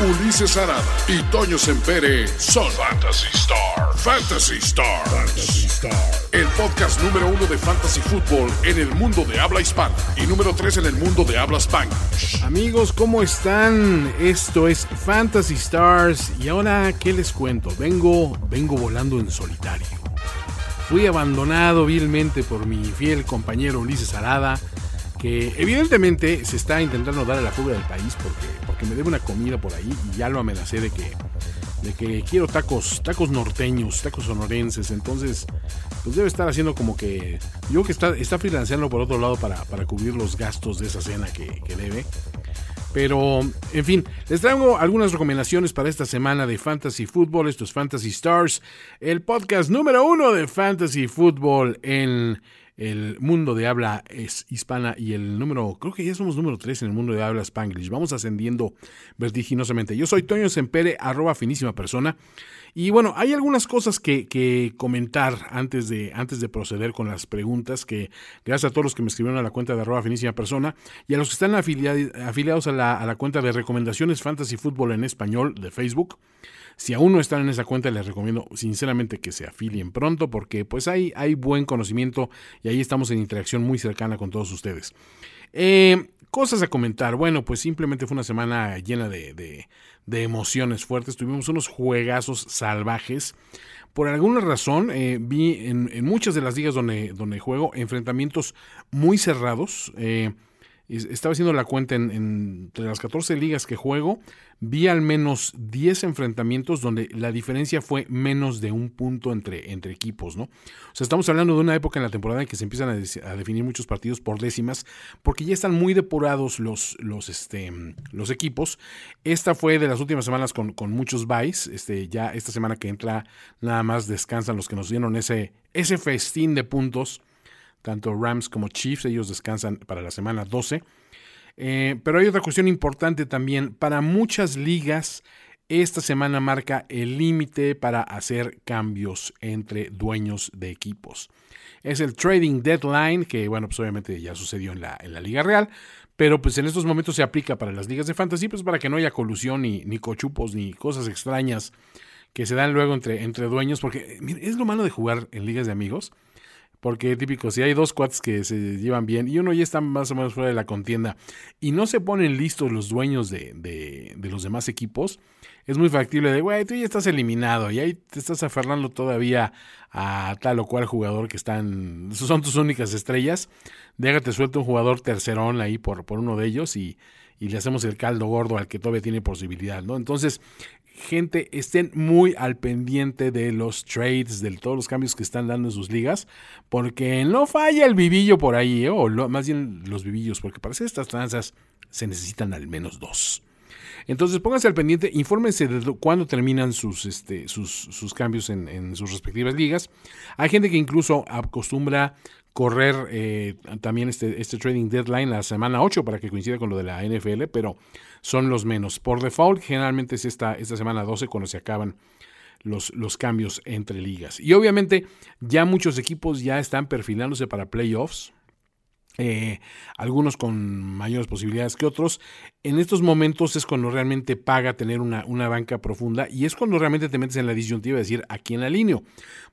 Ulises Arada y Toño Sempere son Fantasy Star. Fantasy Stars. El podcast número uno de Fantasy Football en el mundo de habla hispana y número tres en el mundo de habla Spanish. Amigos, ¿cómo están? Esto es Fantasy Stars y ahora, ¿qué les cuento? Vengo, vengo volando en solitario. Fui abandonado vilmente por mi fiel compañero Ulises Arada que evidentemente se está intentando dar a la fuga del país porque, porque me debe una comida por ahí y ya lo amenacé de que, de que quiero tacos, tacos norteños, tacos sonorenses, entonces pues debe estar haciendo como que, yo que está, está freelanceando por otro lado para, para cubrir los gastos de esa cena que, que debe. Pero, en fin, les traigo algunas recomendaciones para esta semana de Fantasy Football. Esto es Fantasy Stars, el podcast número uno de Fantasy Football en el mundo de habla es hispana y el número, creo que ya somos número 3 en el mundo de habla spanglish. Vamos ascendiendo vertiginosamente. Yo soy Toño Sempere, arroba finísima persona. Y bueno, hay algunas cosas que, que, comentar antes de, antes de proceder con las preguntas, que gracias a todos los que me escribieron a la cuenta de arroba finísima persona y a los que están afiliados a la, a la cuenta de recomendaciones Fantasy Fútbol en español de Facebook. Si aún no están en esa cuenta, les recomiendo sinceramente que se afilien pronto porque pues hay, hay buen conocimiento y ahí estamos en interacción muy cercana con todos ustedes. Eh, cosas a comentar. Bueno, pues simplemente fue una semana llena de, emociones fuertes. Tuvimos unos juegazos salvajes. Por alguna razón, eh, vi en, en, muchas de las ligas donde, donde juego enfrentamientos muy cerrados. Eh, estaba haciendo la cuenta en, entre las 14 ligas que juego, vi al menos 10 enfrentamientos donde la diferencia fue menos de un punto entre, entre equipos, ¿no? O sea, estamos hablando de una época en la temporada en que se empiezan a, definir muchos partidos por décimas, porque ya están muy depurados los, los, este, los equipos. Esta fue de las últimas semanas con, con muchos buys, este, ya esta semana que entra nada más descansan los que nos dieron ese, ese festín de puntos tanto Rams como Chiefs, ellos descansan para la semana 12. Eh, pero hay otra cuestión importante también. Para muchas ligas, esta semana marca el límite para hacer cambios entre dueños de equipos. Es el trading deadline, que bueno, pues obviamente ya sucedió en la, en la Liga Real, pero pues en estos momentos se aplica para las ligas de fantasy, pues para que no haya colusión ni, ni cochupos ni cosas extrañas que se dan luego entre, entre dueños, porque es lo malo de jugar en ligas de amigos porque típico, si hay dos cuates que se llevan bien y uno ya está más o menos fuera de la contienda y no se ponen listos los dueños de, de, de los demás equipos, es muy factible de, güey, tú ya estás eliminado y ahí te estás aferrando todavía a tal o cual jugador que están, son tus únicas estrellas. Déjate suelto un jugador tercerón ahí por, por uno de ellos y, y le hacemos el caldo gordo al que todavía tiene posibilidad, ¿no? Entonces, gente, estén muy al pendiente de los trades, de todos los cambios que están dando en sus ligas, porque no falla el vivillo por ahí, ¿eh? o más bien los vivillos, porque para hacer estas tranzas se necesitan al menos dos. Entonces pónganse al pendiente, infórmense de cuándo terminan sus, este, sus, sus cambios en, en, sus respectivas ligas. Hay gente que incluso acostumbra correr eh, también este, este trading deadline la semana 8 para que coincida con lo de la NFL, pero son los menos. Por default, generalmente es esta, esta semana 12 cuando se acaban los, los cambios entre ligas. Y obviamente ya muchos equipos ya están perfilándose para playoffs. Eh, algunos con mayores posibilidades que otros. En estos momentos es cuando realmente paga tener una, una, banca profunda y es cuando realmente te metes en la disyuntiva de decir a quién alineo.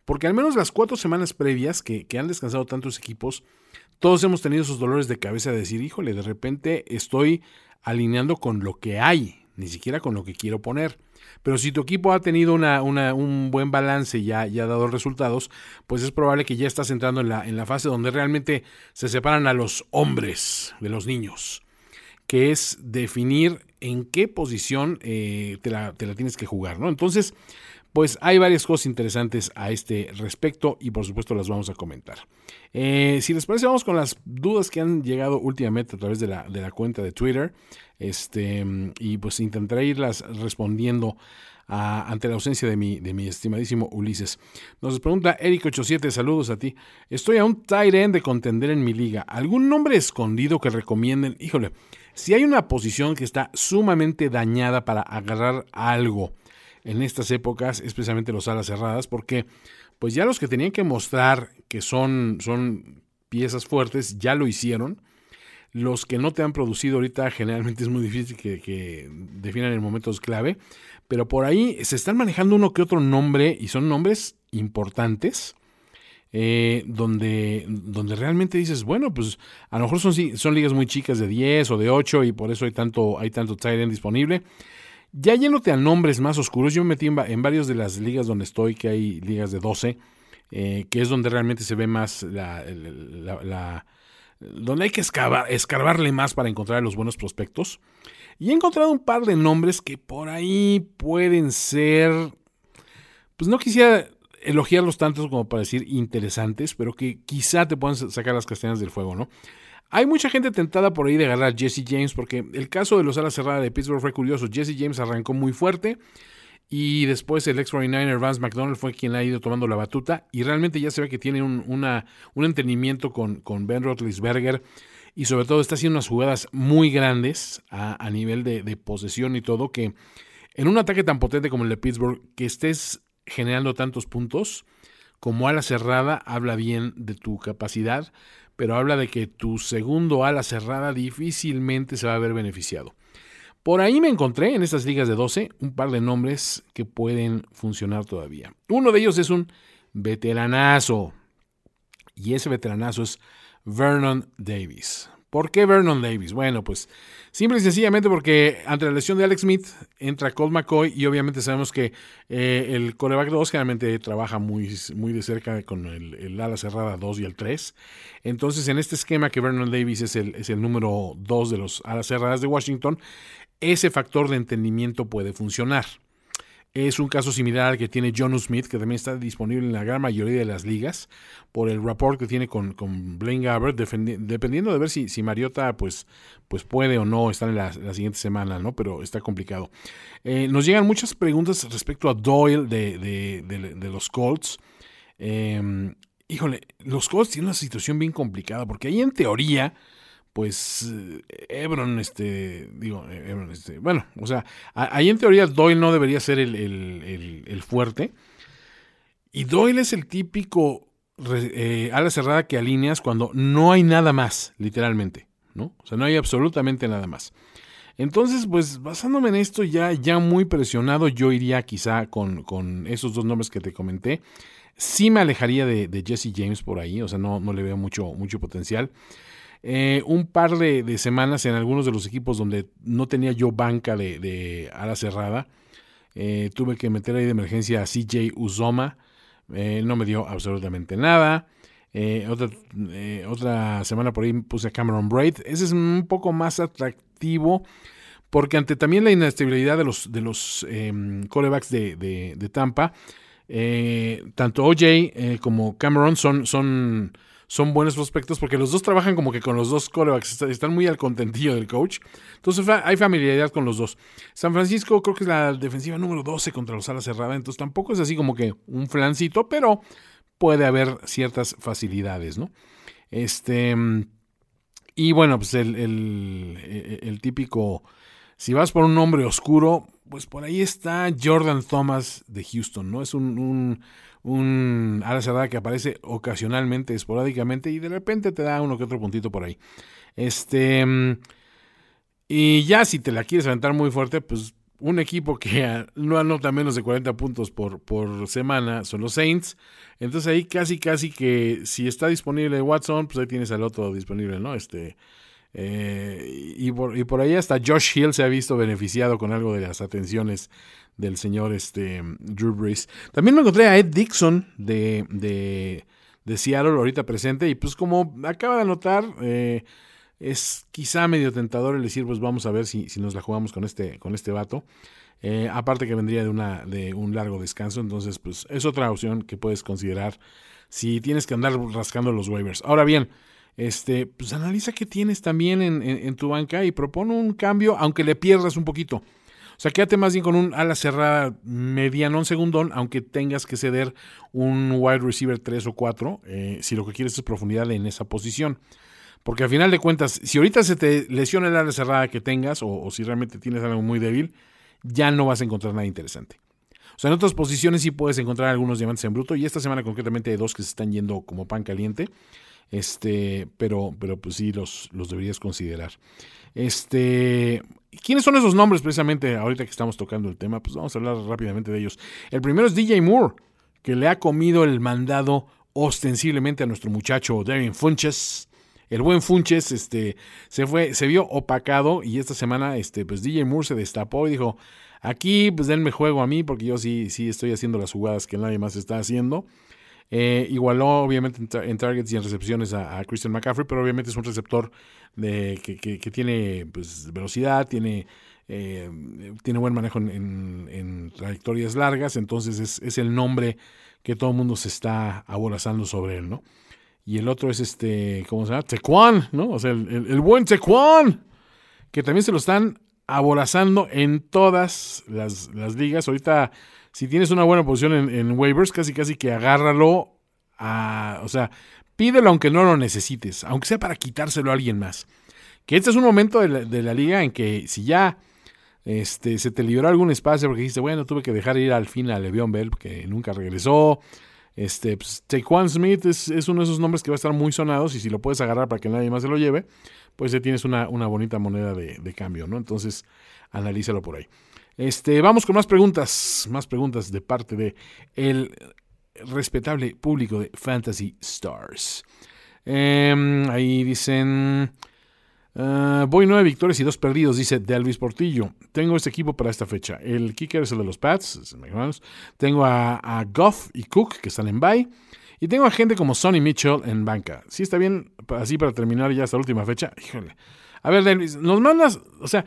Porque al menos las cuatro semanas previas que, que han descansado tantos equipos, todos hemos tenido esos dolores de cabeza de decir, híjole, de repente estoy alineando con lo que hay, ni siquiera con lo que quiero poner. Pero si tu equipo ha tenido una, un buen balance y ya, ha dado resultados, pues es probable que ya estás entrando en la, en la fase donde realmente se separan a los hombres de los niños, que es definir en qué posición eh, te, la, te, la, tienes que jugar, ¿no? Entonces, pues hay varias cosas interesantes a este respecto y por supuesto las vamos a comentar. Eh, si les parece, vamos con las dudas que han llegado últimamente a través de la, de la cuenta de Twitter. Este, y pues intentaré irlas respondiendo ante la ausencia de mi, de mi estimadísimo Ulises. Nos pregunta Eric87, saludos a ti. Estoy a un tight end de contender en mi liga. ¿Algún nombre escondido que recomienden? Híjole, si hay una posición que está sumamente dañada para agarrar algo en estas épocas, especialmente los alas cerradas, porque pues ya los que tenían que mostrar que son, son piezas fuertes ya lo hicieron. Los que no te han producido ahorita generalmente es muy difícil que, que definan en momentos clave pero por ahí se están manejando uno que otro nombre y son nombres importantes. Eh, donde, donde realmente dices, bueno, pues a lo mejor son, son ligas muy chicas de 10 o de 8 y por eso hay tanto, hay tanto tight disponible. Ya yéndote a nombres más oscuros, yo me metí en, varios de las ligas donde estoy, que hay ligas de 12, eh, que es donde realmente se ve más la, donde hay que escarbarle más para encontrar los buenos prospectos. Y he encontrado un par de nombres que por ahí pueden ser, pues no quisiera elogiarlos tantos como para decir interesantes, pero que quizá te puedan sacar las castañas del fuego, ¿no? Hay mucha gente tentada por ahí de agarrar Jesse James, porque el caso de los alas cerradas de Pittsburgh fue curioso. Jesse James arrancó muy fuerte y después el ex 49er Vance McDonald fue quien ha ido tomando la batuta y realmente ya se ve que tiene un, una, un entendimiento con, con Ben Roethlisberger y sobre todo está haciendo unas jugadas muy grandes a, nivel de, posesión y todo, que en un ataque tan potente como el de Pittsburgh, que estés generando tantos puntos, como ala cerrada, habla bien de tu capacidad, pero habla de que tu segundo ala cerrada difícilmente se va a ver beneficiado. Por ahí me encontré en estas ligas de 12 un par de nombres que pueden funcionar todavía. Uno de ellos es un veteranazo. Y ese veteranazo es Vernon Davis. ¿Por qué Vernon Davis? Bueno, pues simple y sencillamente porque ante la lesión de Alex Smith entra Colt McCoy y obviamente sabemos que eh, el coreback 2 generalmente trabaja muy, muy de cerca con el, ala cerrada 2 y el 3. Entonces en este esquema que Vernon Davis es el, es el número 2 de los alas cerradas de Washington, ese factor de entendimiento puede funcionar. Es un caso similar al que tiene John Smith, que también está disponible en la gran mayoría de las ligas, por el rapport que tiene con, con Blaine Gabbert, dependiendo de ver si, si Mariota pues, pues puede o no estar en la, siguiente semana, ¿no? Pero está complicado. Eh, nos llegan muchas preguntas respecto a Doyle de, los Colts. Em, híjole, los Colts tienen una situación bien complicada, porque ahí en teoría pues Ebron, este, digo, Ebron, este, bueno, o sea, ahí en teoría Doyle no debería ser el, fuerte. Y Doyle es el típico eh, ala cerrada que alineas cuando no hay nada más, literalmente, ¿no? O sea, no hay absolutamente nada más. Entonces, pues basándome en esto, ya, ya muy presionado, yo iría quizá con, esos dos nombres que te comenté. Sí me alejaría de, de, Jesse James por ahí, o sea, no, no le veo mucho, mucho potencial. Eh, un par de, semanas en algunos de los equipos donde no tenía yo banca de, de ala cerrada. Eh, tuve que meter ahí de emergencia a CJ Uzoma. Eh, no me dio absolutamente nada. otra, otra semana por ahí puse a Cameron Braid. Ese es un poco más atractivo porque ante también la inestabilidad de los, de los corebacks de, de Tampa, tanto OJ como Cameron son, son son buenos prospectos porque los dos trabajan como que con los dos corebacks, están muy al contentillo del coach. Entonces hay familiaridad con los dos. San Francisco creo que es la defensiva número 12 contra los alas cerradas, entonces tampoco es así como que un flancito, pero puede haber ciertas facilidades, ¿no? Este. Y bueno, pues el, el típico. Si vas por un nombre oscuro, pues por ahí está Jordan Thomas de Houston, ¿no? Es un, un ala cerrada que aparece ocasionalmente, esporádicamente, y de repente te da uno que otro puntito por ahí. Este. Y ya si te la quieres aventar muy fuerte, pues un equipo que no anota menos de 40 puntos por, por semana son los Saints. Entonces ahí casi, casi que si está disponible Watson, pues ahí tienes al otro disponible, ¿no? Este. Eh, y, por, y por ahí hasta Josh Hill se ha visto beneficiado con algo de las atenciones del señor este, Drew Brees. También me encontré a Ed Dixon de, de, de Seattle ahorita presente y pues como acaba de anotar, eh, es quizá medio tentador el decir pues vamos a ver si, si nos la jugamos con este, con este vato. Eh, aparte que vendría de, una, de un largo descanso, entonces pues es otra opción que puedes considerar si tienes que andar rascando los waivers. Ahora bien, este, pues analiza qué tienes también en, tu banca y propone un cambio, aunque le pierdas un poquito. O sea, quédate más bien con un ala cerrada mediano, un segundón, aunque tengas que ceder un wide receiver 3 o 4, eh, si lo que quieres es profundidad en esa posición. Porque al final de cuentas, si ahorita se te lesiona el ala cerrada que tengas, o si realmente tienes algo muy débil, ya no vas a encontrar nada interesante. O sea, en otras posiciones sí puedes encontrar algunos diamantes en bruto. Y esta semana concretamente hay dos que se están yendo como pan caliente. Este, pero, pero pues sí, los, los deberías considerar. Este, ¿quiénes son esos nombres precisamente ahorita que estamos tocando el tema? Pues vamos a hablar rápidamente de ellos. El primero es DJ Moore, que le ha comido el mandado ostensiblemente a nuestro muchacho Darren Funches. El buen Funches este, se, fue, se vio opacado y esta semana este, pues DJ Moore se destapó y dijo, Aquí, pues denme juego a mí, porque yo sí, sí estoy haciendo las jugadas que nadie más está haciendo. Eh, igualó, obviamente, en, targets y en recepciones a, Christian McCaffrey, pero obviamente es un receptor de, que, tiene pues, velocidad, tiene, eh, tiene buen manejo en, trayectorias largas, entonces es, el nombre que todo el mundo se está aborazando sobre él, ¿no? Y el otro es este, ¿cómo se llama? Tecuan, ¿no? O sea, el, el buen Tecuan, que también se lo están aborazando en todas las, ligas. Ahorita, si tienes una buena posición en, waivers, casi casi que agárralo a, o sea, pídelo aunque no lo necesites, aunque sea para quitárselo a alguien más. Que este es un momento de la, liga en que si ya este, se te liberó algún espacio porque dijiste, bueno, tuve que dejar ir al fin a Le'Veon Bell que nunca regresó. Este, pues, Taekwon Smith es, uno de esos nombres que va a estar muy sonados y si lo puedes agarrar para que nadie más se lo lleve, pues ya tienes una, bonita moneda de, cambio, ¿no? Entonces, analízalo por ahí. Este, vamos con más preguntas, más preguntas de parte de el respetable público de Fantasy Stars. Em, ahí dicen, ah, voy nueve victorias y dos perdidos, dice Delvis Portillo. Tengo este equipo para esta fecha. El kicker es el de los Pats, Tengo a, Goff y Cook que están en bye. Y tengo a gente como Sonny Mitchell en banca. Si está bien, así para terminar ya esta última fecha. Híjole. A ver, nos mandas, o sea,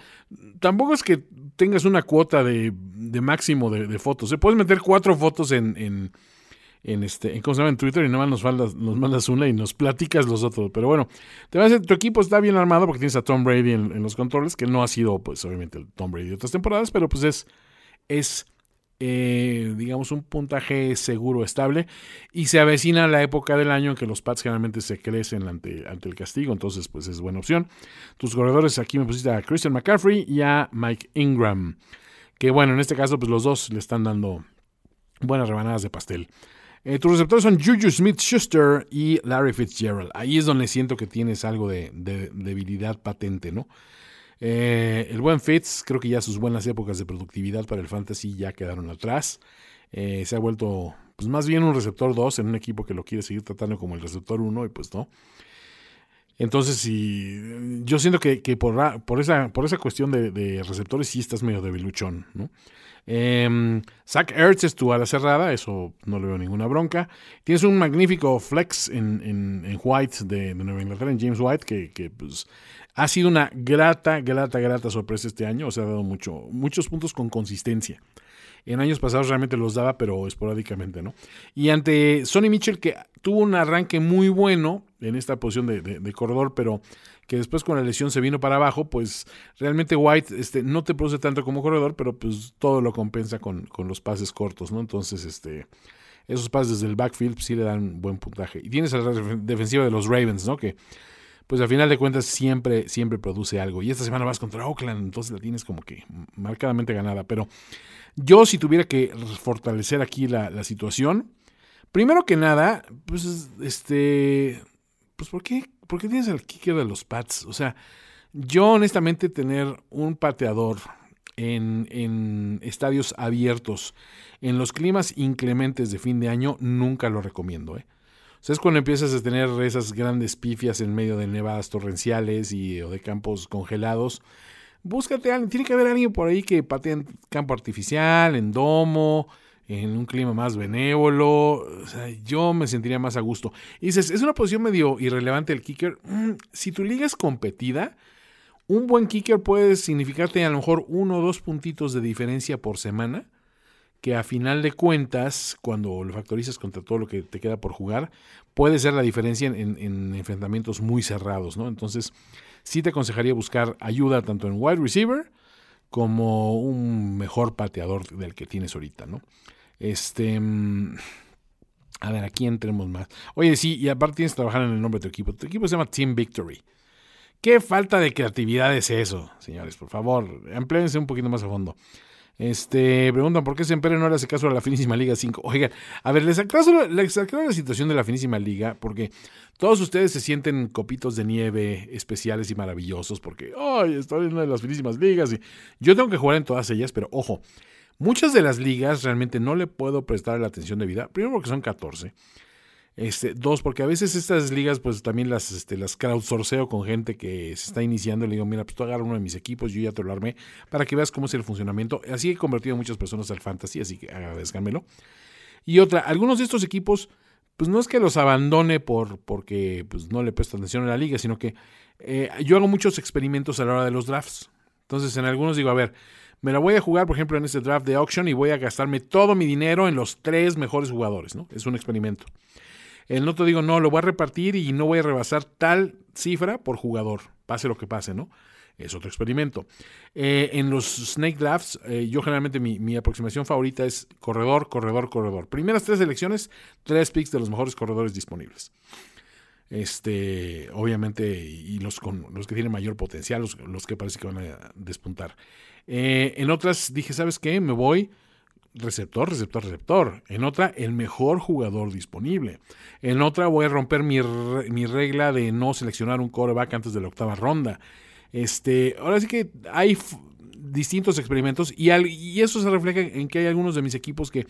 tampoco es que tengas una cuota de, máximo de, fotos. ¿eh? Puedes meter cuatro fotos en, en, en este, en, ¿cómo se llama? en Twitter y nada más nos mandas, nos mandas una y nos platicas los otros. Pero bueno, te va a tu equipo está bien armado porque tienes a Tom Brady en, en, los controles, que no ha sido, pues, obviamente, el Tom Brady de otras temporadas, pero pues es, es eh, digamos, un puntaje seguro, estable, y se avecina la época del año en que los Pats generalmente se crecen ante, ante el castigo, entonces pues es buena opción. Tus corredores aquí me pusiste a Christian McCaffrey y a Mike Ingram, que bueno, en este caso pues los dos le están dando buenas rebanadas de pastel. Eh, tus receptores son Juju Smith Schuster y Larry Fitzgerald. Ahí es donde siento que tienes algo de, de debilidad patente, ¿no? Eh, el buen Fitz, creo que ya sus buenas épocas de productividad para el fantasy ya quedaron atrás. Eh, se ha vuelto, pues más bien un receptor 2 en un equipo que lo quiere seguir tratando como el receptor 1 y pues no. Entonces, si, yo siento que, por, esa, por esa cuestión de, receptores sí estás medio debiluchón, ¿no? Eh, Zach Ertz es tu ala cerrada, eso no le veo ninguna bronca. Tienes un magnífico flex en, en, White de, Nueva Inglaterra, en James White, que, que pues, ha sido una grata, grata, grata sorpresa este año. O sea, ha dado mucho, muchos puntos con consistencia. En años pasados realmente los daba, pero esporádicamente, ¿no? Y ante Sonny Mitchell, que tuvo un arranque muy bueno en esta posición de, corredor, pero que después con la lesión se vino para abajo, pues realmente White este, no te produce tanto como corredor, pero pues todo lo compensa con, con los pases cortos, ¿no? Entonces, este, esos pases desde el backfield sí le dan buen puntaje. Y tienes a la defensiva de los Ravens, ¿no? Que pues al final de cuentas siempre, siempre produce algo. Y esta semana vas contra Oakland, entonces la tienes como que marcadamente ganada. Pero yo si tuviera que fortalecer aquí la, situación, primero que nada, pues este, pues ¿por qué, ¿por qué tienes al kicker de los Pats? O sea, yo honestamente tener un pateador en, en estadios abiertos, en los climas inclementes de fin de año, nunca lo recomiendo, ¿eh? O es cuando empiezas a tener esas grandes pifias en medio de nevadas torrenciales y, o de campos congelados. Búscate alguien, tiene que haber alguien por ahí que patee en campo artificial, en domo, en un clima más benévolo. O sea, yo me sentiría más a gusto. Y dices, es una posición medio irrelevante el kicker. Mm, si tu liga es competida, Un buen kicker puede significarte a lo mejor uno o dos puntitos de diferencia por semana, que a final de cuentas, cuando lo factorizas contra todo lo que te queda por jugar, puede ser la diferencia en, enfrentamientos muy cerrados, ¿no? Entonces, sí te aconsejaría buscar ayuda tanto en wide receiver como un mejor pateador del que tienes ahorita, ¿no? Este. Mm, a ver, aquí entremos más. Oye, sí, y aparte tienes que trabajar en el nombre de tu equipo. Tu equipo se llama Team Victory. ¿Qué falta de creatividad es eso, señores? Por favor, empléense un poquito más a fondo. Este, preguntan por qué Sempere no le hace caso a la Finísima Liga 5. Oigan, a ver, les aclaro, les la situación de la Finísima Liga porque todos ustedes se sienten copitos de nieve especiales y maravillosos porque, ay, estoy en una de las Finísimas Ligas y yo tengo que jugar en todas ellas, pero ojo, muchas de las ligas realmente no le puedo prestar la atención debida. Primero porque son 14. Este, dos, porque a veces estas ligas, pues también las, este, las crowdsourceo con gente que se está iniciando. Le digo, mira, pues tú agarra uno de mis equipos, yo ya te lo armé, para que veas cómo es el funcionamiento. Así he convertido muchas personas al fantasy, así que agradezcanmelo. Y otra, algunos de estos equipos, pues no es que los abandone por, porque pues, no le presto atención a la liga, sino que eh, yo hago muchos experimentos a la hora de los drafts. Entonces, en algunos digo, a ver, me la voy a jugar, por ejemplo, en este draft de auction y voy a gastarme todo mi dinero en los tres mejores jugadores, ¿no? Es un experimento. El otro digo, no, lo voy a repartir y no voy a rebasar tal cifra por jugador, pase lo que pase, ¿no? Es otro experimento. Eh, en los Snake Drafts, eh, yo generalmente mi, aproximación favorita es corredor, corredor, corredor. Primeras tres selecciones, tres picks de los mejores corredores disponibles. Este, obviamente, y los, con, los que tienen mayor potencial, los, que parece que van a despuntar. Eh, en otras dije, ¿sabes qué? Me voy receptor, receptor, receptor. En otra, el mejor jugador disponible. En otra, voy a romper mi, regla de no seleccionar un coreback antes de la octava ronda. Este, ahora sí que hay distintos experimentos y, y eso se refleja en que hay algunos de mis equipos que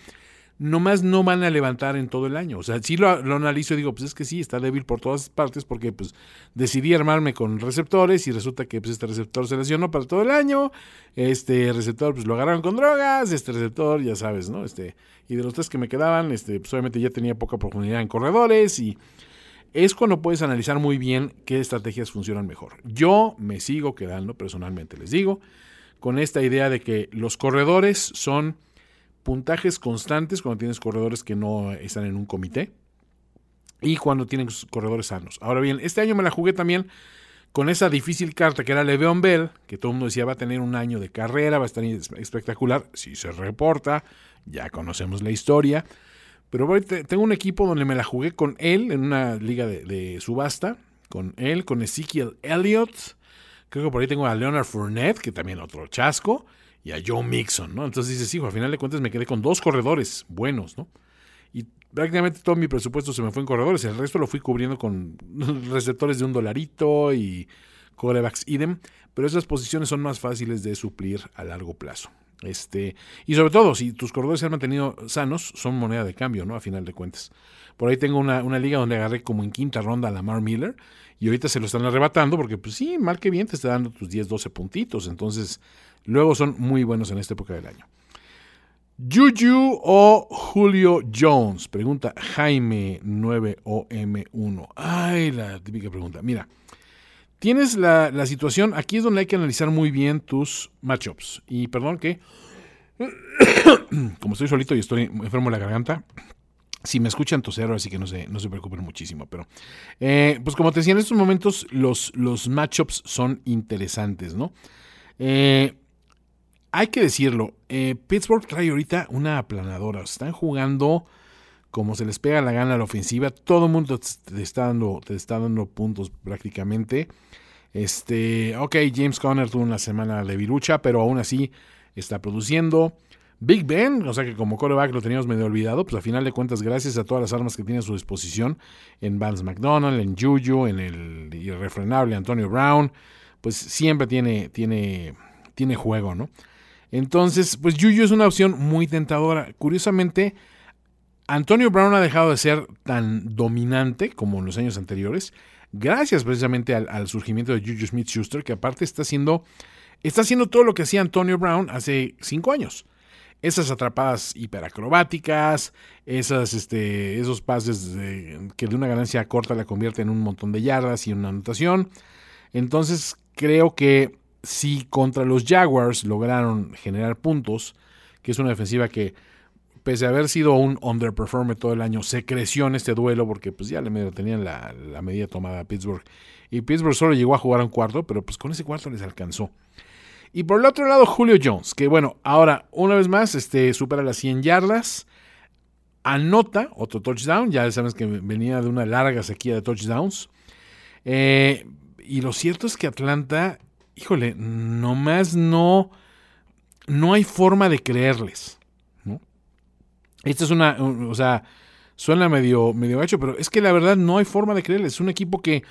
nomás no van a levantar en todo el año. O sea, si lo, analizo y digo, pues es que sí, está débil por todas partes porque pues decidí armarme con receptores y resulta que pues este receptor se lesionó para todo el año, este receptor pues lo agarraron con drogas, este receptor ya sabes, ¿no? Este, y de los tres que me quedaban, este, pues obviamente ya tenía poca profundidad en corredores y es cuando puedes analizar muy bien qué estrategias funcionan mejor. Yo me sigo quedando, personalmente les digo, con esta idea de que los corredores son puntajes constantes cuando tienes corredores que no están en un comité y cuando tienen corredores sanos. Ahora bien, este año me la jugué también con esa difícil carta que era Le'Veon Bell, que todo el mundo decía va a tener un año de carrera, va a estar espectacular, si se reporta, ya conocemos la historia. Pero tengo un equipo donde me la jugué con él en una liga de, de subasta, con él, con Ezekiel Elliott. Creo que por ahí tengo a Leonard Fournette, que también otro chasco y a Joe Mixon, ¿no? Entonces dices, hijo, al final de cuentas me quedé con dos corredores buenos, ¿no? Y prácticamente todo mi presupuesto se me fue en corredores, el resto lo fui cubriendo con receptores de un dolarito y corebacks idem, pero esas posiciones son más fáciles de suplir a largo plazo. Este, y sobre todo, si tus corredores se han mantenido sanos, son moneda de cambio, ¿no? A final de cuentas. Por ahí tengo una, una liga donde agarré como en quinta ronda a Lamar Miller y ahorita se lo están arrebatando porque, pues sí, mal que bien te está dando tus 10, 12 puntitos. Entonces, luego son muy buenos en esta época del año. Juju o Julio Jones? Pregunta Jaime 9OM1. Ay, la típica pregunta. Mira, tienes la, la, situación, aquí es donde hay que analizar muy bien tus matchups. Y perdón que, como estoy solito y estoy enfermo de la garganta, si me escuchan toser, así que no se, no se preocupen muchísimo. Pero, eh, pues como te decía, en estos momentos los, los matchups son interesantes, ¿no? Eh, hay que decirlo, eh, Pittsburgh trae ahorita una aplanadora. Están jugando como se les pega la gana a la ofensiva. Todo el mundo te está dando, te está dando puntos prácticamente. Este, ok, James Conner tuvo una semana de virucha, pero aún así está produciendo. Big Ben, o sea que como coreback lo teníamos medio olvidado, pues a final de cuentas, gracias a todas las armas que tiene a su disposición, en Vance McDonald, en Juju, en el irrefrenable Antonio Brown, pues siempre tiene, tiene, tiene juego, ¿no? Entonces, pues Juju es una opción muy tentadora. Curiosamente, Antonio Brown ha dejado de ser tan dominante como en los años anteriores, gracias precisamente al, surgimiento de Juju Smith Schuster, que aparte está haciendo, está haciendo todo lo que hacía Antonio Brown hace cinco años esas atrapadas hiperacrobáticas, esas, este, esos pases que de una ganancia corta la convierte en un montón de yardas y una anotación. Entonces, creo que si contra los Jaguars lograron generar puntos, que es una defensiva que pese a haber sido un underperformer todo el año, se creció en este duelo porque pues ya le tenían la, medida tomada a Pittsburgh. Y Pittsburgh solo llegó a jugar un cuarto, pero pues con ese cuarto les alcanzó. Y por el otro lado, Julio Jones, que bueno, ahora una vez más este, supera las 100 yardas, anota otro touchdown, ya sabes que venía de una larga sequía de touchdowns. Eh, y lo cierto es que Atlanta, híjole, nomás no, no hay forma de creerles. Esta es una, o sea, suena medio, medio hecho, pero es que la verdad no hay forma de creerles. Es un equipo que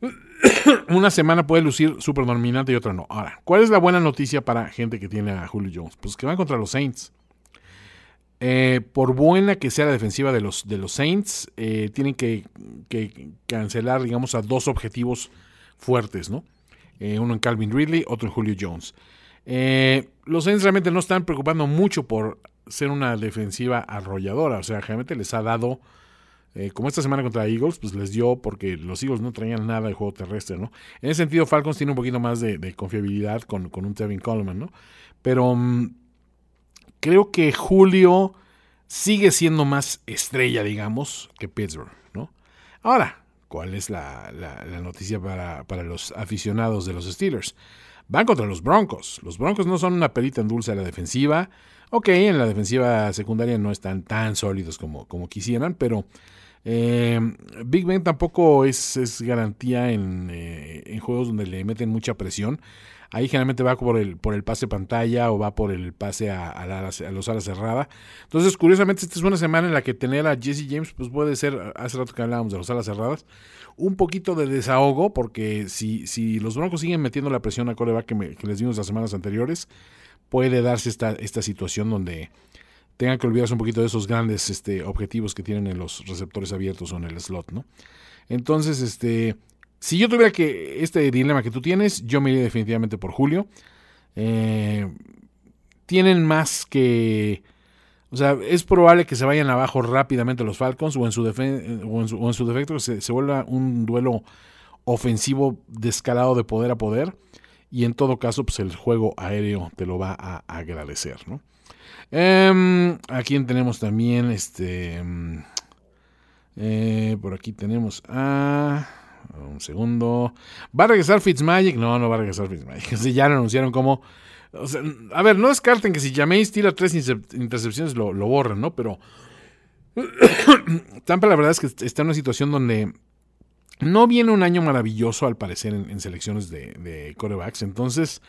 una semana puede lucir súper dominante y otra no. Ahora, ¿cuál es la buena noticia para gente que tiene a Julio Jones? Pues que van contra los Saints. Eh, por buena que sea la defensiva de los, de los Saints, eh, tienen que, cancelar, digamos, a dos objetivos fuertes, ¿no? Eh, uno en Calvin Ridley, otro en Julio Jones. los Saints realmente no están preocupando mucho por ser una defensiva arrolladora, o sea, realmente les ha dado, como esta semana contra Eagles, pues les dio porque los Eagles no traían nada de juego terrestre, ¿no? En ese sentido, Falcons tiene un poquito más de, confiabilidad con, con, un Tevin Coleman, ¿no? Pero mm, creo que Julio sigue siendo más estrella, digamos, que Pittsburgh, ¿no? Ahora, ¿cuál es la, noticia para, los aficionados de los Steelers? Van contra los Broncos. Los Broncos no son una perita en dulce a la defensiva. Ok, en la defensiva secundaria no están tan sólidos como, como quisieran, pero eh, Big Ben tampoco es, garantía en, eh, en, juegos donde le meten mucha presión. Ahí generalmente va por el, por el pase pantalla o va por el pase a, a, los alas cerrada. Entonces, curiosamente, esta es una semana en la que tener a Jesse James, pues puede ser, hace rato que hablábamos de los alas cerradas, un poquito de desahogo, porque si, si los Broncos siguen metiendo la presión a coreback que, que les dimos las semanas anteriores, puede darse esta, esta situación donde tengan que olvidarse un poquito de esos grandes este, objetivos que tienen en los receptores abiertos o en el slot, ¿no? Entonces, este, si yo tuviera que este dilema que tú tienes, yo me iría definitivamente por Julio. Eh, tienen más que... O sea, es probable que se vayan abajo rápidamente los Falcons o en su, defecto se, se, vuelva un duelo ofensivo descalado de poder a poder. Y en todo caso, pues el juego aéreo te lo va a agradecer, ¿no? Eh, aquí tenemos también este... Em, eh, por aquí tenemos a... Un segundo. ¿Va a regresar Fitzmagic? No, no va a regresar Fitzmagic. ya lo anunciaron como. a ver, no descarten que si Jameis tira tres intercepciones lo, lo borren, ¿no? Pero. Tampa, la verdad es que está en una situación donde no viene un año maravilloso, al parecer, en, selecciones de, de corebacks. Entonces,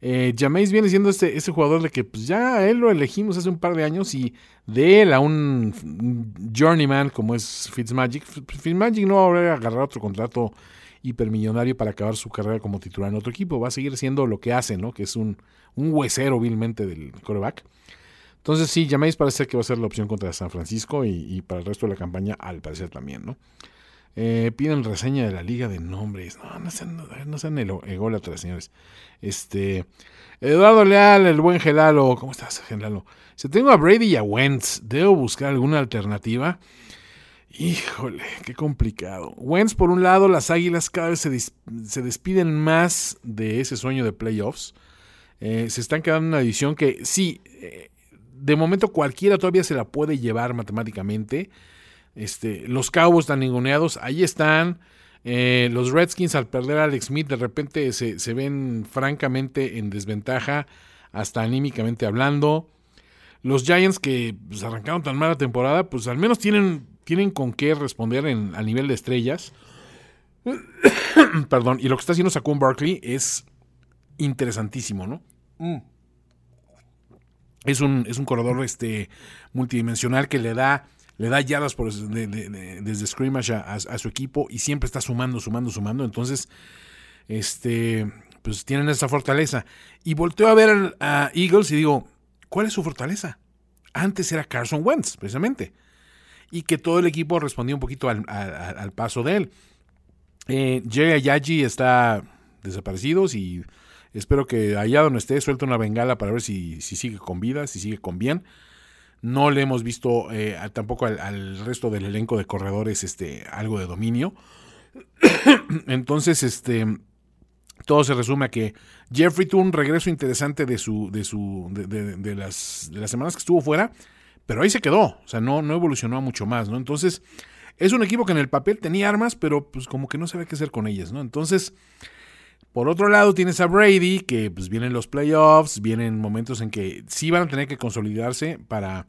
eh, Jameis viene siendo este, este jugador de que pues, ya él lo elegimos hace un par de años y de él a un journeyman como es Fitzmagic, Fitzmagic no va a agarrar otro contrato hipermillonario para acabar su carrera como titular en otro equipo, va a seguir siendo lo que hace, ¿no? que es un, un huesero vilmente del coreback. Entonces sí, Jameis parece que va a ser la opción contra San Francisco y, para el resto de la campaña al parecer también, ¿no? Eh, piden reseña de la liga de nombres. No, no sean, no sean ególatras, señores. Este. Eduardo Leal, el buen Gelalo. ¿Cómo estás, Gelalo? Si tengo a Brady y a Wentz, ¿debo buscar alguna alternativa? Híjole, qué complicado. Wentz, por un lado, las águilas cada vez se, despiden más de ese sueño de playoffs. Eh, se están quedando en una división que, sí, eh, de momento cualquiera todavía se la puede llevar matemáticamente este, los Cowboys están ninguneados, ahí están. Eh, los Redskins al perder a Alex Smith de repente se, ven francamente en desventaja, hasta anímicamente hablando. Los Giants que pues, arrancaron tan mala temporada, pues al menos tienen, tienen con qué responder en, a nivel de estrellas. Perdón, y lo que está haciendo Saquon Barkley es interesantísimo, ¿no? Mm. Es un, es un corredor este, multidimensional que le da le da yardas desde scrimmage a, su equipo y siempre está sumando, sumando, sumando. Entonces, este, pues tienen esa fortaleza. Y volteo a ver a Eagles y digo, ¿cuál es su fortaleza? Antes era Carson Wentz, precisamente. Y que todo el equipo respondió un poquito al, paso de él. Eh, Jerry está desaparecido y espero que allá donde esté suelte una bengala para ver si, si sigue con vida, si sigue con bien. No le hemos visto eh, tampoco al, resto del elenco de corredores este, algo de dominio. Entonces, este, todo se resume a que Jeffrey tuvo un regreso interesante de su, de su, de, las, de las semanas que estuvo fuera, pero ahí se quedó, o sea, no, no evolucionó mucho más, ¿no? Entonces, es un equipo que en el papel tenía armas, pero pues como que no sabe qué hacer con ellas, ¿no? Entonces, por otro lado, tienes a Brady, que pues vienen los playoffs, vienen momentos en que sí van a tener que consolidarse para,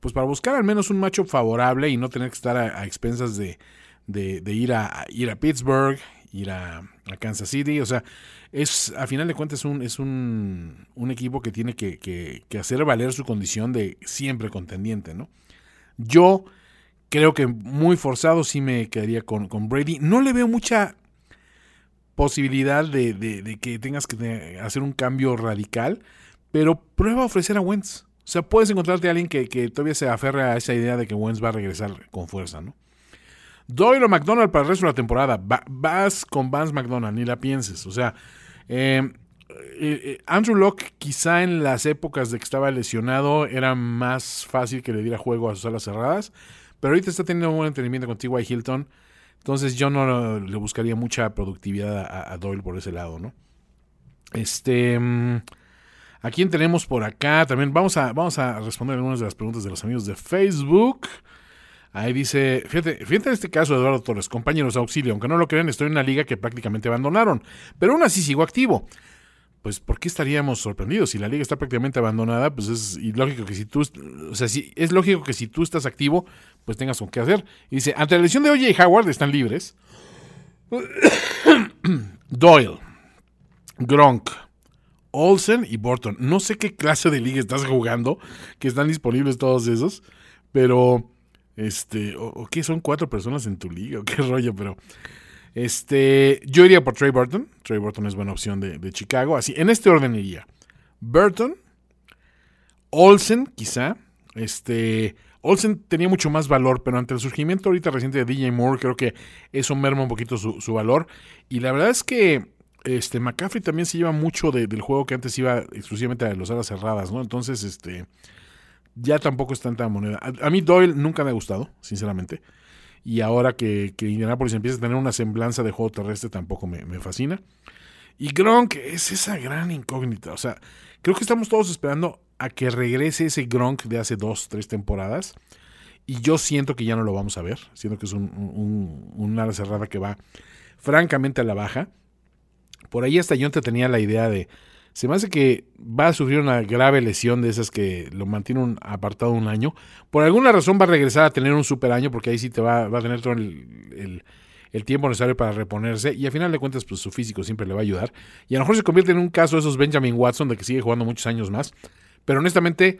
pues para buscar al menos un matchup favorable y no tener que estar a, expensas de, de, ir, a, ir a Pittsburgh, ir a, Kansas City. O sea, es a final de cuentas un, es un, un equipo que tiene que, que, hacer valer su condición de siempre contendiente, ¿no? Yo creo que muy forzado sí me quedaría con, con Brady. No le veo mucha posibilidad de, de, que tengas que hacer un cambio radical, pero prueba a ofrecer a Wentz. O sea, puedes encontrarte a alguien que, que todavía se aferre a esa idea de que Wentz va a regresar con fuerza, ¿no? Doyle o McDonald para el resto de la temporada. vas con Vance McDonald, ni la pienses. O sea, em, eh, eh, Andrew Locke quizá en las épocas de que estaba lesionado era más fácil que le diera juego a sus alas cerradas, pero ahorita está teniendo un buen entendimiento contigo a Hilton. Entonces yo no le buscaría mucha productividad a, Doyle por ese lado, ¿no? Este... Em, ¿A quién tenemos por acá? También vamos a, vamos a responder algunas de las preguntas de los amigos de Facebook. Ahí dice, fíjate, fíjate en este caso de Eduardo Torres, compañeros auxilio, aunque no lo crean, estoy en una liga que prácticamente abandonaron, pero aún así sigo activo. Pues, ¿por qué estaríamos sorprendidos? Si la liga está prácticamente abandonada, pues es lógico que si tú, o sea, si, es lógico que si tú estás activo, pues tengas con qué hacer. Y dice, ante la lesión de Oye y Howard están libres. Doyle, Gronk, Olsen y Burton. No sé qué clase de liga estás jugando, que están disponibles todos esos, pero este, o, qué son cuatro personas en tu liga, qué rollo, pero este, yo iría por Trey Burton. Trey Burton es buena opción de, Chicago. Así, en este orden iría. Burton, Olsen, quizá. Este, Olsen tenía mucho más valor, pero ante el surgimiento ahorita reciente de DJ Moore, creo que eso merma un poquito su valor. Y la verdad es que este, McCaffrey también se lleva mucho del juego que antes iba exclusivamente a los alas cerradas, ¿no? Entonces, este, ya tampoco es tanta moneda. A, mí Doyle nunca me ha gustado, sinceramente. Y ahora que, que, Indianapolis empieza a tener una semblanza de juego terrestre, tampoco me, fascina. Y Gronk es esa gran incógnita. O sea, creo que estamos todos esperando a que regrese ese Gronk de hace dos, tres temporadas. Y yo siento que ya no lo vamos a ver. Siento que es un, un ala cerrada que va francamente a la baja. Por ahí hasta yo te tenía la idea de, se me hace que va a sufrir una grave lesión de esas que lo mantiene apartado un año. Por alguna razón va a regresar a tener un super año porque ahí sí te va, va a tener todo el, tiempo necesario para reponerse y al final de cuentas pues su físico siempre le va a ayudar. Y a lo mejor se convierte en un caso de esos Benjamin Watson de que sigue jugando muchos años más. Pero honestamente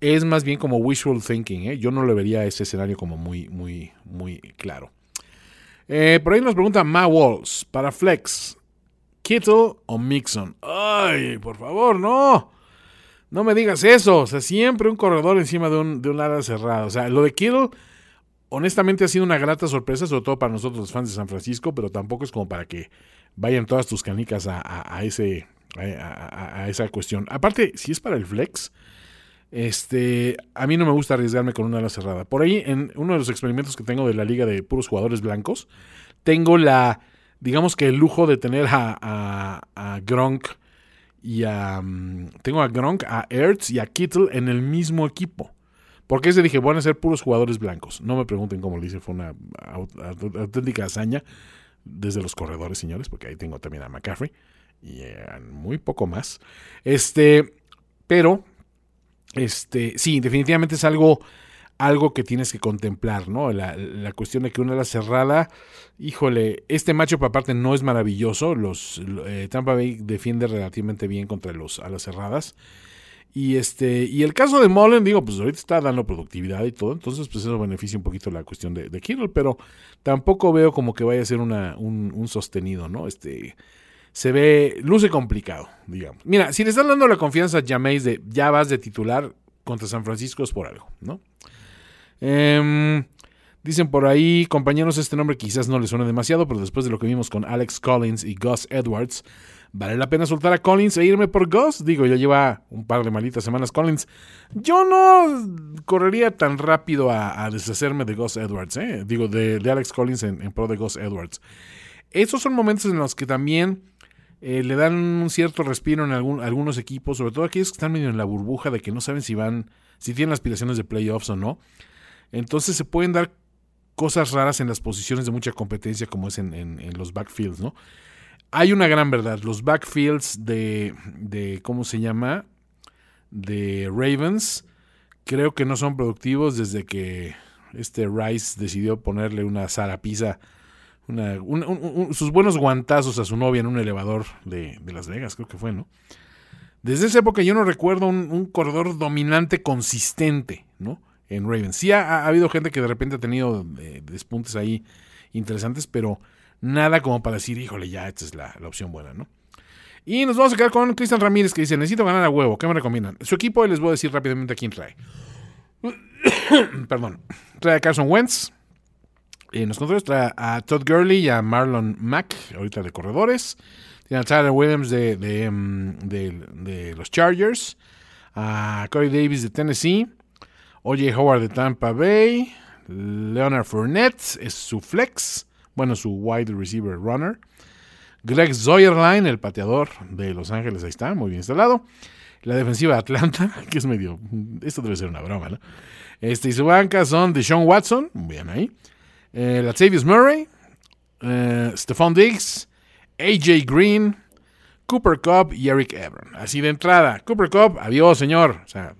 es más bien como wishful thinking. ¿eh? Yo no le vería ese escenario como muy, muy, muy claro. Eh, por ahí nos pregunta Ma Walls para Flex. Kittle o Mixon. Ay, por favor, no. No me digas eso. O sea, siempre un corredor encima de un, de un ala cerrada. O sea, lo de Kittle, honestamente ha sido una grata sorpresa, sobre todo para nosotros los fans de San Francisco, pero tampoco es como para que vayan todas tus canicas a, ese, a, esa cuestión. Aparte, si es para el flex, este, a mí no me gusta arriesgarme con una ala cerrada. Por ahí, en uno de los experimentos que tengo de la liga de puros jugadores blancos, tengo la digamos que el lujo de tener a, a, Gronk y a... Mm, tengo a Gronk, a Ertz y a Kittle en el mismo equipo. Porque ese dije, van a ser puros jugadores blancos. No me pregunten cómo lo hice, fue una auténtica hazaña desde los corredores, señores, porque ahí tengo también a McCaffrey y muy poco más. Este, pero, este, sí, definitivamente es algo algo que tienes que contemplar, ¿no? La, cuestión de que una la cerrada, híjole, este macho aparte no es maravilloso, los eh, Tampa Bay defiende relativamente bien contra los alas cerradas. Y este, y el caso de Mullen, digo, pues ahorita está dando productividad y todo, entonces pues eso beneficia un poquito la cuestión de, de Kittle, pero tampoco veo como que vaya a ser una, un, sostenido, ¿no? Este, se ve, luce complicado, digamos. Mira, si le están dando la confianza a Jameis de ya vas de titular contra San Francisco es por algo, ¿no? Em, dicen por ahí, compañeros, este nombre quizás no les suene demasiado, pero después de lo que vimos con Alex Collins y Gus Edwards, ¿vale la pena soltar a Collins e irme por Gus? Digo, ya lleva un par de malitas semanas Collins. Yo no correría tan rápido a, deshacerme de Gus Edwards, ¿eh? digo, de, Alex Collins en, pro de Gus Edwards. Esos son momentos en los que también eh, le dan un cierto respiro en algunos equipos, sobre todo aquellos que están medio en la burbuja de que no saben si van, si tienen aspiraciones de playoffs o no. Entonces se pueden dar cosas raras en las posiciones de mucha competencia, como es en, los backfields, ¿no? Hay una gran verdad. Los backfields de, de, ¿cómo se llama? De Ravens, creo que no son productivos desde que este Rice decidió ponerle una zarapisa sus buenos guantazos a su novia en un elevador de, Las Vegas, creo que fue, ¿no? Desde esa época yo no recuerdo un, corredor dominante consistente, ¿no? En Ravens. Sí ha, habido gente que de repente ha tenido eh, despuntes ahí interesantes, pero nada como para decir, híjole, ya, esta es la, opción buena, ¿no? Y nos vamos a quedar con Cristian Ramírez que dice, necesito ganar a huevo, ¿qué me recomiendan? Su equipo les voy a decir rápidamente a quién trae. Perdón. Trae a Carson Wentz, en los controles trae a Todd Gurley y a Marlon Mack, ahorita de corredores. Tiene a Tyler Williams de, de, mm, los Chargers. A Corey Davis de Tennessee. O.J. Howard de Tampa Bay. Leonard Fournette es su flex. Bueno, su wide receiver runner. Greg Zoyerline, el pateador de Los Ángeles, ahí está, muy bien instalado. La defensiva de Atlanta, que es medio. Esto debe ser una broma, ¿no? Este, y su banca son Deshaun Watson, bien ahí eh, Latavius Murray, eh, Stephon Diggs, AJ Green, Cooper Cup y Eric Ebron. Así de entrada. Cooper Cup, adiós, señor. O sea,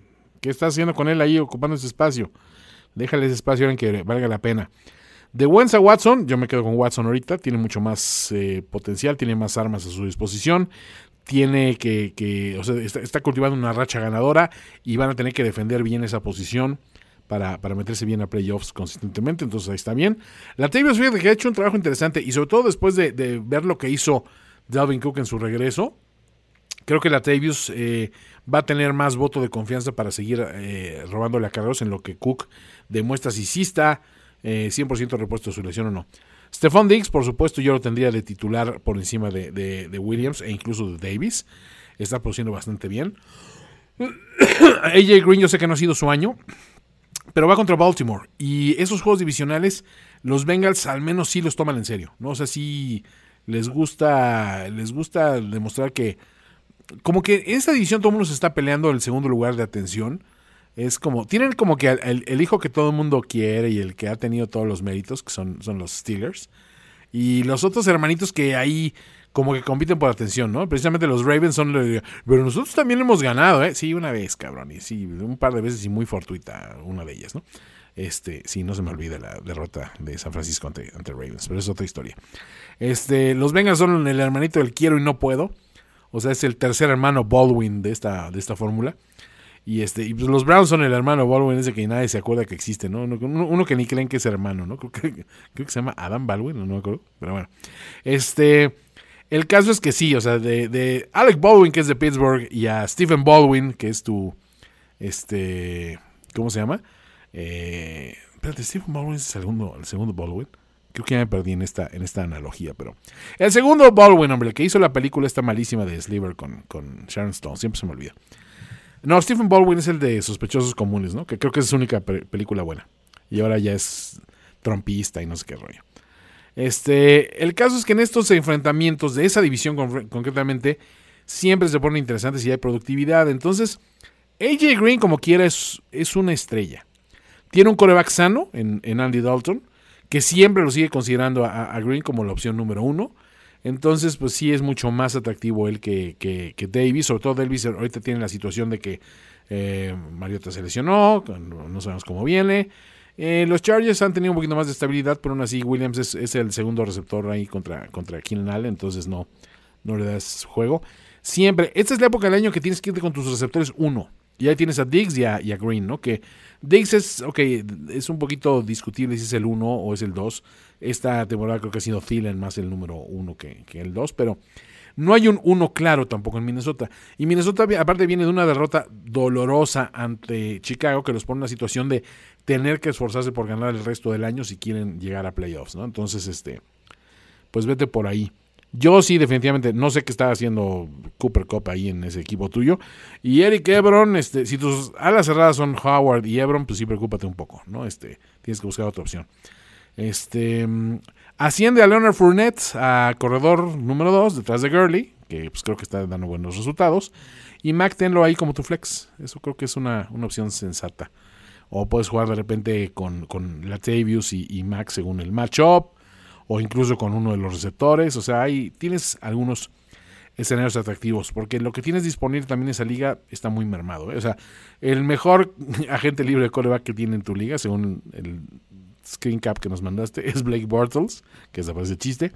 ¿qué está haciendo con él ahí ocupando ese espacio? Déjale ese espacio en que valga la pena. De Wentz a Watson, yo me quedo con Watson ahorita, tiene mucho más eh, potencial, tiene más armas a su disposición, tiene que, o sea, está, cultivando una racha ganadora y van a tener que defender bien esa posición para, meterse bien a playoffs consistentemente, entonces ahí está bien. La Tavius fíjate que ha hecho un trabajo interesante y sobre todo después de, ver lo que hizo Dalvin Cook en su regreso, creo que la Tavius eh, va a tener más voto de confianza para seguir eh, robándole a Carlos en lo que Cook demuestra si sí está 100% eh, repuesto de su lesión o no. Stephon Diggs, por supuesto, yo lo tendría de titular por encima de, Williams e incluso de Davis. Está produciendo bastante bien. AJ Green, yo sé que no ha sido su año, pero va contra Baltimore. Y esos juegos divisionales, los Bengals al menos sí los toman en serio. ¿no? O sea, les gusta, les gusta demostrar que. Como que en esta división todo el mundo se está peleando el segundo lugar de atención. Es como. Tienen como que el, hijo que todo el mundo quiere y el que ha tenido todos los méritos, que son, son los Steelers. Y los otros hermanitos que ahí como que compiten por atención, ¿no? Precisamente los Ravens son... Pero nosotros también hemos ganado, ¿eh? Sí, una vez, cabrón. Y sí, un par de veces y muy fortuita una de ellas, ¿no? Este, sí, no se me olvida la derrota de San Francisco ante, Ravens, pero es otra historia. Este, los Bengals son el hermanito del quiero y no puedo. O sea, es el tercer hermano Baldwin de esta, de esta fórmula. Y este, y pues los Browns son el hermano Baldwin, ese que nadie se acuerda que existe, ¿no? Uno, que ni creen que es hermano, ¿no? Creo que, creo que se llama Adam Baldwin, no me acuerdo. Pero bueno. Este. El caso es que sí, o sea, de, Alec Baldwin, que es de Pittsburgh, y a Stephen Baldwin, que es tu, este, ¿cómo se llama? Eh, espérate, Stephen Baldwin es el segundo, el segundo Baldwin. Creo que ya me perdí en esta, en esta analogía, pero... El segundo Baldwin, hombre, el que hizo la película esta malísima de Sliver con, con Sharon Stone, siempre se me olvida. No, Stephen Baldwin es el de Sospechosos Comunes, ¿no? Que creo que es su única película buena. Y ahora ya es trompista y no sé qué rollo. Este, el caso es que en estos enfrentamientos de esa división concretamente siempre se ponen interesantes y hay productividad. Entonces, AJ Green, como quiera, es, una estrella. Tiene un coreback sano en, Andy Dalton, que siempre lo sigue considerando a, Green como la opción número uno. Entonces, pues sí es mucho más atractivo él que, que, Davis. Sobre todo Davis ahorita tiene la situación de que eh, Mariota se lesionó, no sabemos cómo viene. Eh, los Chargers han tenido un poquito más de estabilidad, pero aún así Williams es, el segundo receptor ahí contra, contra Keenan Allen, entonces no, no le das juego. Siempre, esta es la época del año que tienes que irte con tus receptores uno. Y ahí tienes a Diggs y a, Green, ¿no? Que Diggs es, ok, es un poquito discutible si es el uno o es el dos. Esta temporada creo que ha sido Thielen más el número uno que, que el dos, pero no hay un uno claro tampoco en Minnesota. Y Minnesota, aparte, viene de una derrota dolorosa ante Chicago que los pone en una situación de tener que esforzarse por ganar el resto del año si quieren llegar a playoffs, ¿no? Entonces, este, pues vete por ahí. Yo sí, definitivamente, no sé qué está haciendo Cooper Cup ahí en ese equipo tuyo. Y Eric Ebron, este, si tus alas cerradas son Howard y Ebron, pues sí, preocúpate un poco, ¿no? Este, tienes que buscar otra opción. Este, Asciende a Leonard Fournette a corredor número 2 detrás de Gurley, que pues, creo que está dando buenos resultados. Y Mac tenlo ahí como tu flex. Eso creo que es una, opción sensata. O puedes jugar de repente con, con Latavius y, y Mac según el matchup. O incluso con uno de los receptores. O sea, ahí tienes algunos escenarios atractivos, porque lo que tienes disponible también en esa liga está muy mermado. ¿eh? O sea, el mejor agente libre de coreback que tiene en tu liga, según el screen cap que nos mandaste, es Blake Bortles, que desaparece chiste.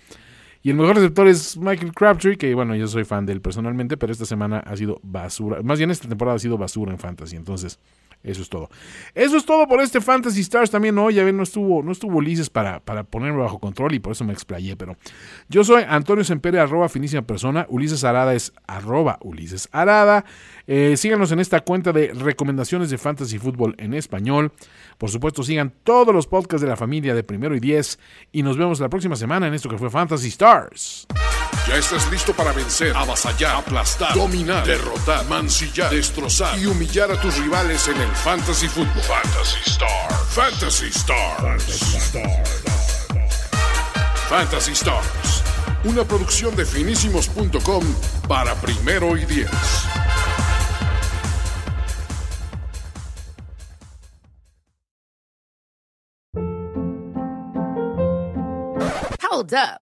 Y el mejor receptor es Michael Crabtree, que bueno, yo soy fan de él personalmente, pero esta semana ha sido basura. Más bien esta temporada ha sido basura en fantasy. Entonces, eso es todo. Eso es todo por este Fantasy Stars. También no, ya ven, no estuvo, no estuvo Ulises para, para ponerme bajo control y por eso me explayé. Pero yo soy Antonio Sempere, arroba finísima persona. Ulises Arada es arroba Ulises Arada. Eh, síganos en esta cuenta de recomendaciones de Fantasy Fútbol en español. Por supuesto, sigan todos los podcasts de la familia de primero y diez. Y nos vemos la próxima semana en esto que fue Fantasy Stars. Ya estás listo para vencer, avasallar, aplastar, dominar, derrotar, mancillar, destrozar y humillar a tus rivales en el Fantasy Football. Fantasy Stars. Fantasy Stars. Fantasy Stars. Una producción de finísimos.com para primero y diez. Hold up.